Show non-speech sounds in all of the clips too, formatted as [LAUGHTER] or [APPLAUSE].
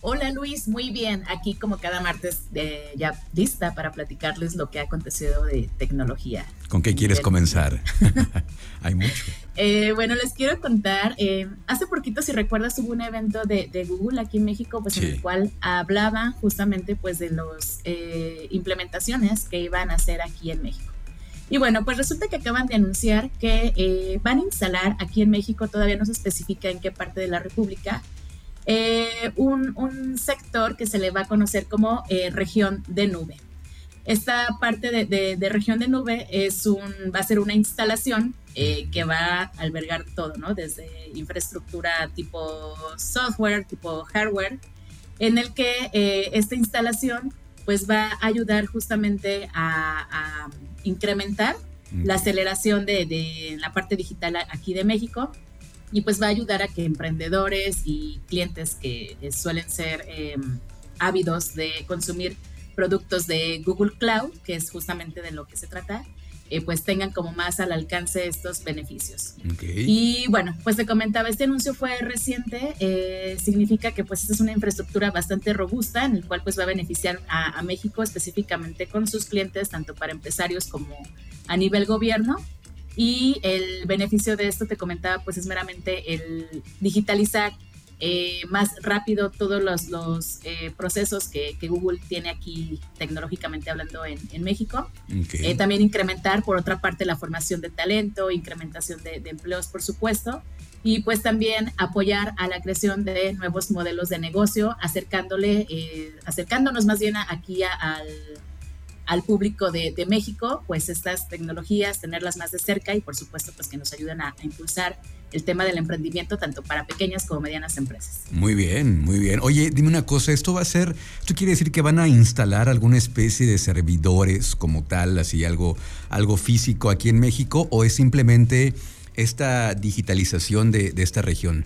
Hola Luis, muy bien. Aquí como cada martes eh, ya lista para platicarles lo que ha acontecido de tecnología. ¿Con qué quieres comenzar? [LAUGHS] Hay mucho. Eh, bueno, les quiero contar, eh, hace poquito, si recuerdas, hubo un evento de, Google aquí en México, pues en el cual hablaban justamente pues de las implementaciones que iban a hacer aquí en México. Y bueno, pues resulta que acaban de anunciar que van a instalar aquí en México, todavía no se especifica en qué parte de la República, eh, un, sector que se le va a conocer como eh, región de nube. Esta parte de, región de nube es un, va a ser una instalación eh, que va a albergar todo, ¿no? Desde infraestructura tipo software, tipo hardware, en el que esta instalación pues va a ayudar justamente a, incrementar la aceleración de, de, la parte digital aquí de México y pues va a ayudar a que emprendedores y clientes que eh, suelen ser em, ávidos de consumir productos de Google Cloud, que es justamente de lo que se trata, eh, pues tengan como más al alcance estos beneficios. Y bueno, pues te comentaba, este anuncio fue reciente, eh, significa que pues esta es una infraestructura bastante robusta en el cual pues va a beneficiar a, a México específicamente con sus clientes, tanto para empresarios como a nivel gobierno. Y el beneficio de esto, te comentaba, pues es meramente el digitalizar eh, más rápido todos los, los eh, procesos que, que, Google tiene aquí tecnológicamente hablando en, en México. Eh, también incrementar, por otra parte, la formación de talento, incrementación de, de, empleos, por supuesto. Y pues también apoyar a la creación de nuevos modelos de negocio, acercándole, acercándonos más bien aquí al al público de, México, pues estas tecnologías, tenerlas más de cerca y por supuesto pues que nos ayuden a, impulsar el tema del emprendimiento tanto para pequeñas como medianas empresas. Muy bien, muy bien. Oye, dime una cosa, ¿esto va a ser, esto quiere decir que van a instalar alguna especie de servidores como tal, así algo, algo físico aquí en México o es simplemente esta digitalización de esta región?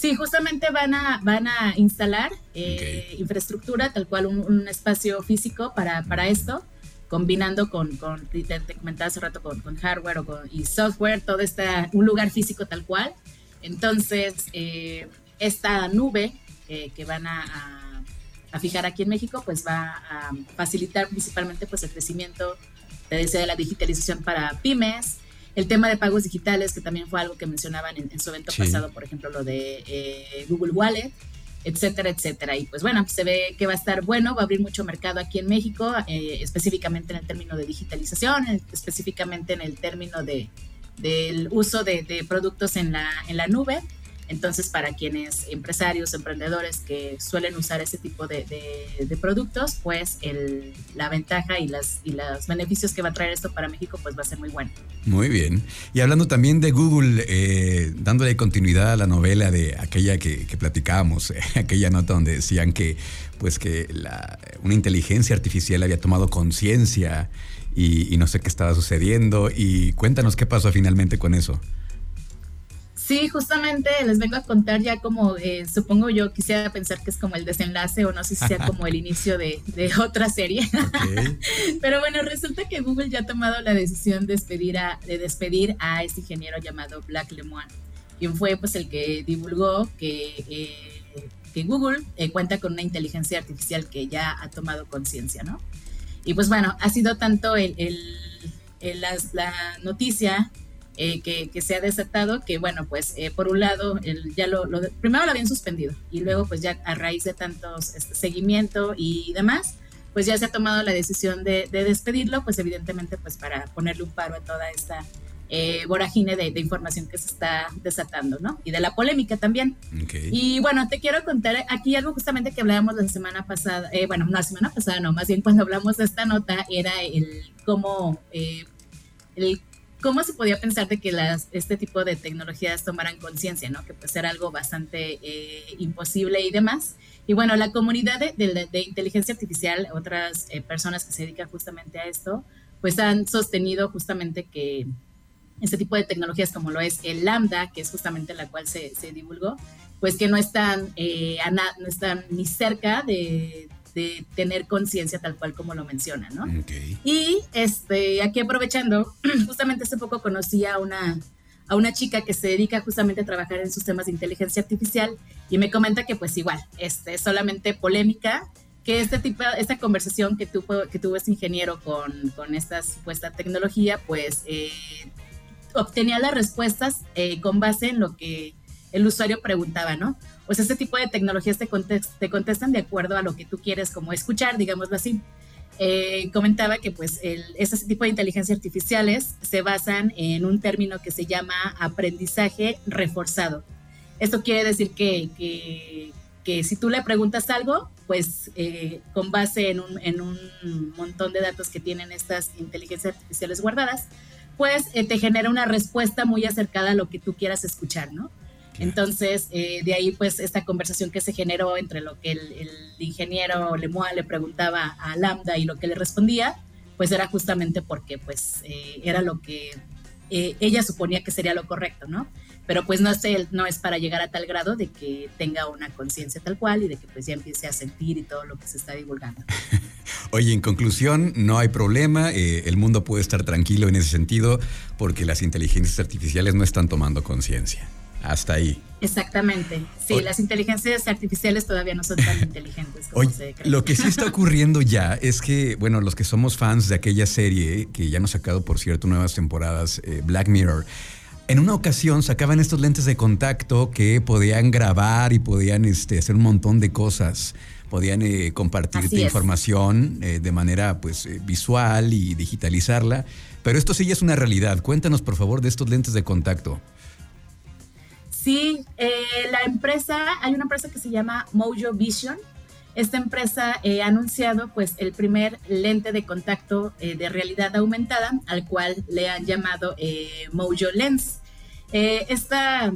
Sí, justamente van a, van a instalar eh, infraestructura, tal cual un, espacio físico para, para, esto, combinando con, con te, comentaba hace rato, con, con hardware o con, y software, todo está un lugar físico tal cual. Entonces, eh, esta nube eh, que van a, a, fijar aquí en México, pues va a facilitar principalmente pues, el crecimiento, de la digitalización para pymes, el tema de pagos digitales, que también fue algo que mencionaban en, su evento pasado, por ejemplo, lo de eh, Google Wallet, etcétera, etcétera. Y pues bueno, se ve que va a estar bueno, va a abrir mucho mercado aquí en México, eh, específicamente en el término de digitalización, específicamente en el término de, del uso de, de productos en la, en la nube entonces, para quienes empresarios, emprendedores que suelen usar ese tipo de, productos, pues la ventaja y, las, y los beneficios que va a traer esto para México, pues va a ser muy bueno. Muy bien. Y hablando también de Google, eh, dándole continuidad a la novela de aquella que, platicábamos, [LAUGHS] aquella nota donde decían que, pues que una inteligencia artificial había tomado conciencia y no sé qué estaba sucediendo. Y cuéntanos qué pasó finalmente con eso. Sí, justamente les vengo a contar ya como, eh, supongo yo quisiera pensar que es como el desenlace o no sé si sea como el [LAUGHS] inicio de, otra serie. [LAUGHS] Pero bueno, resulta que Google ya ha tomado la decisión de despedir a, de despedir a este ingeniero llamado Black Lemoine, quien fue pues el que divulgó que, eh, que Google eh, cuenta con una inteligencia artificial que ya ha tomado conciencia, ¿no? Y pues bueno, ha sido tanto el, el, la noticia eh, que, se ha desatado, que bueno, pues eh, por un lado, el, ya lo, primero lo habían suspendido y luego pues ya a raíz de tantos este, seguimiento y demás, pues ya se ha tomado la decisión de, despedirlo, pues evidentemente pues para ponerle un paro a toda esta eh, vorágine de, información que se está desatando, ¿no? Y de la polémica también. Y bueno, te quiero contar aquí algo justamente que hablábamos la semana pasada, eh, bueno, no la semana pasada, no, más bien cuando hablamos de esta nota era el cómo... el ¿cómo se podía pensar de que las, este tipo de tecnologías tomaran conciencia, ¿no? Que pues era algo bastante eh, imposible y demás. Y bueno, la comunidad de, inteligencia artificial, otras eh, personas que se dedican justamente a esto, pues han sostenido justamente que este tipo de tecnologías como lo es el Lambda, que es justamente la cual se, divulgó, pues que no están, eh, no están ni cerca de, de tener conciencia tal cual como lo menciona, ¿no? Y este, aquí aprovechando, [CLEARS THROAT] justamente hace poco conocí a una, a una chica que se dedica justamente a trabajar en sus temas de inteligencia artificial y me comenta que pues igual, este, es solamente polémica, que este tipo, esta conversación que, tuvo, que tuvo este ingeniero con, con esta supuesta tecnología, pues eh, obtenía las respuestas eh, con base en lo que el usuario preguntaba, ¿no? Pues este tipo de tecnologías te, te contestan de acuerdo a lo que tú quieres como escuchar, digámoslo así. Eh, comentaba que pues el, este tipo de inteligencias artificiales se basan en un término que se llama aprendizaje reforzado. Esto quiere decir que, que, que si tú le preguntas algo, pues eh, con base en un, en un, montón de datos que tienen estas inteligencias artificiales guardadas, pues eh, te genera una respuesta muy acercada a lo que tú quieras escuchar, ¿no? Entonces, eh, de ahí pues esta conversación que se generó entre lo que el, ingeniero Lemoa le preguntaba a Lambda y lo que le respondía, pues era justamente porque pues eh, era lo que eh, ella suponía que sería lo correcto, ¿no? Pero pues no es, no es para llegar a tal grado de que tenga una conciencia tal cual y de que pues ya empiece a sentir y todo lo que se está divulgando. [LAUGHS] Oye, en conclusión, no hay problema, el mundo puede estar tranquilo en ese sentido porque las inteligencias artificiales no están tomando conciencia. Hasta ahí. Exactamente. Sí, las inteligencias artificiales todavía no son tan [LAUGHS] inteligentes como se cree. Lo que sí está [LAUGHS] ocurriendo ya es que, bueno, los que somos fans de aquella serie, que ya nos ha sacado, por cierto, nuevas temporadas, eh, Black Mirror, en una ocasión sacaban estos lentes de contacto que podían grabar y podían este, hacer un montón de cosas. Podían eh, compartirte información eh, de manera pues, visual y digitalizarla. Pero esto sí ya es una realidad. Cuéntanos, por favor, de estos lentes de contacto. Sí, eh, la empresa, hay una empresa que se llama Mojo Vision. Esta empresa eh, ha anunciado pues el primer lente de contacto eh, de realidad aumentada, al cual le han llamado Mojo Lens. Esta,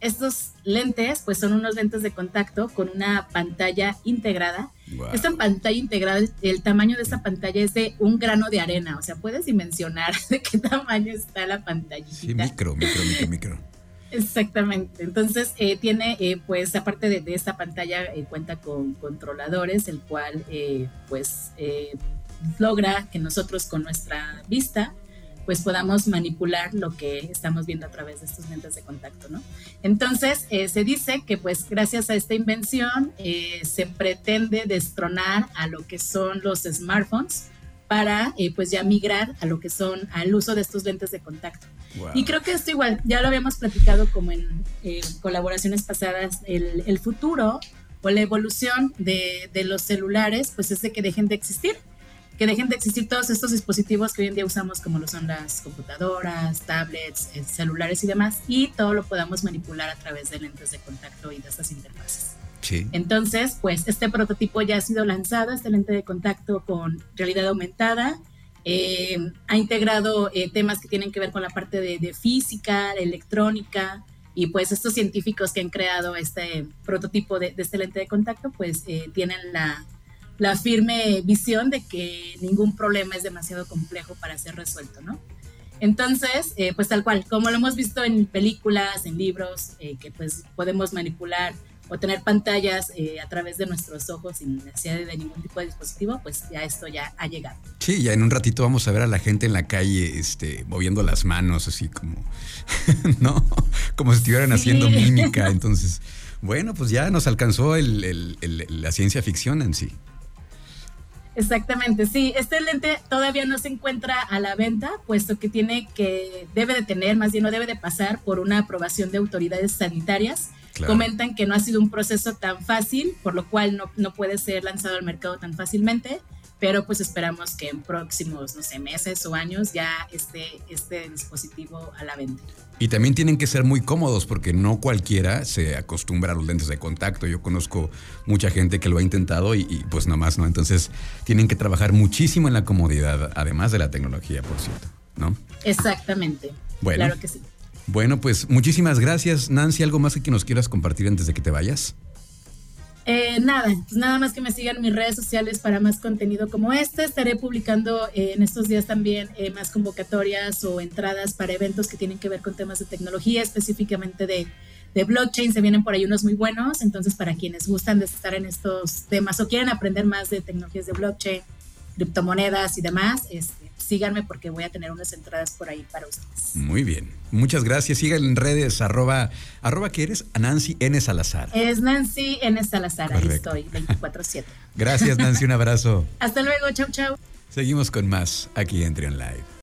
estos lentes pues son unos lentes de contacto con una pantalla integrada. Esta pantalla integrada, el, tamaño de esta pantalla es de un grano de arena, o sea, puedes dimensionar [LAUGHS] de qué tamaño está la pantalla. Sí, micro, micro, micro, micro. Exactamente. Entonces, eh, tiene, eh, pues, aparte de, esta pantalla, eh, cuenta con controladores, el cual, pues, logra que nosotros con nuestra vista, pues, podamos manipular lo que estamos viendo a través de estos lentes de contacto, ¿no? Entonces, se dice que, pues, gracias a esta invención, se pretende destronar a lo que son los smartphones para, pues, ya migrar a lo que son, al uso de estos lentes de contacto. Y creo que esto igual, ya lo habíamos platicado como en colaboraciones pasadas, el, futuro o la evolución de, los celulares, pues es de que dejen de existir, que dejen de existir todos estos dispositivos que hoy en día usamos como lo son las computadoras, tablets, eh, celulares y demás, y todo lo podamos manipular a través de lentes de contacto y de estas interfaces. Sí. Entonces, pues este prototipo ya ha sido lanzado, este lente de contacto con realidad aumentada, eh, ha integrado eh, temas que tienen que ver con la parte de, física, electrónica, y pues estos científicos que han creado este prototipo de, este lente de contacto, pues eh, tienen la, la, firme visión de que ningún problema es demasiado complejo para ser resuelto, ¿no? Entonces, pues tal cual, como lo hemos visto en películas, en libros, que pues podemos manipular o tener pantallas eh, a través de nuestros ojos sin necesidad de ningún tipo de dispositivo, pues ya esto ya ha llegado. Sí, ya en un ratito vamos a ver a la gente en la calle este, moviendo las manos, así como, [LAUGHS] ¿no? Como si estuvieran haciendo mímica. Entonces, bueno, pues ya nos alcanzó la ciencia ficción en sí. Exactamente, sí. Este lente todavía no se encuentra a la venta, puesto que tiene que, debe de tener, más bien no debe de pasar por una aprobación de autoridades sanitarias Comentan que no ha sido un proceso tan fácil, por lo cual no, no puede ser lanzado al mercado tan fácilmente, pero pues esperamos que en próximos, no sé, meses o años ya esté este dispositivo a la venta. Y también tienen que ser muy cómodos porque no cualquiera se acostumbra a los lentes de contacto. Yo conozco mucha gente que lo ha intentado y, y pues nomás no. Entonces tienen que trabajar muchísimo en la comodidad, además de la tecnología, por cierto, ¿no? Exactamente. Bueno, claro que sí. Bueno, pues muchísimas gracias. Nancy, ¿algo más que nos quieras compartir antes de que te vayas? Eh, nada, pues nada más que me sigan mis redes sociales para más contenido como este. Estaré publicando eh, en estos días también eh, más convocatorias o entradas para eventos que tienen que ver con temas de tecnología, específicamente de, de blockchain. Se vienen por ahí unos muy buenos. Entonces, para quienes gustan de estar en estos temas o quieren aprender más de tecnologías de blockchain, criptomonedas y demás, este, síganme porque voy a tener unas entradas por ahí para ustedes. Muy bien. Muchas gracias. Síganme en redes, arroba, arroba que eres Nancy N. Salazar. Es Nancy N. Salazar, ahí estoy, 24-7. [LAUGHS] Gracias, Nancy, un abrazo. Hasta luego, chau, chau. Seguimos con más aquí en Trion Live.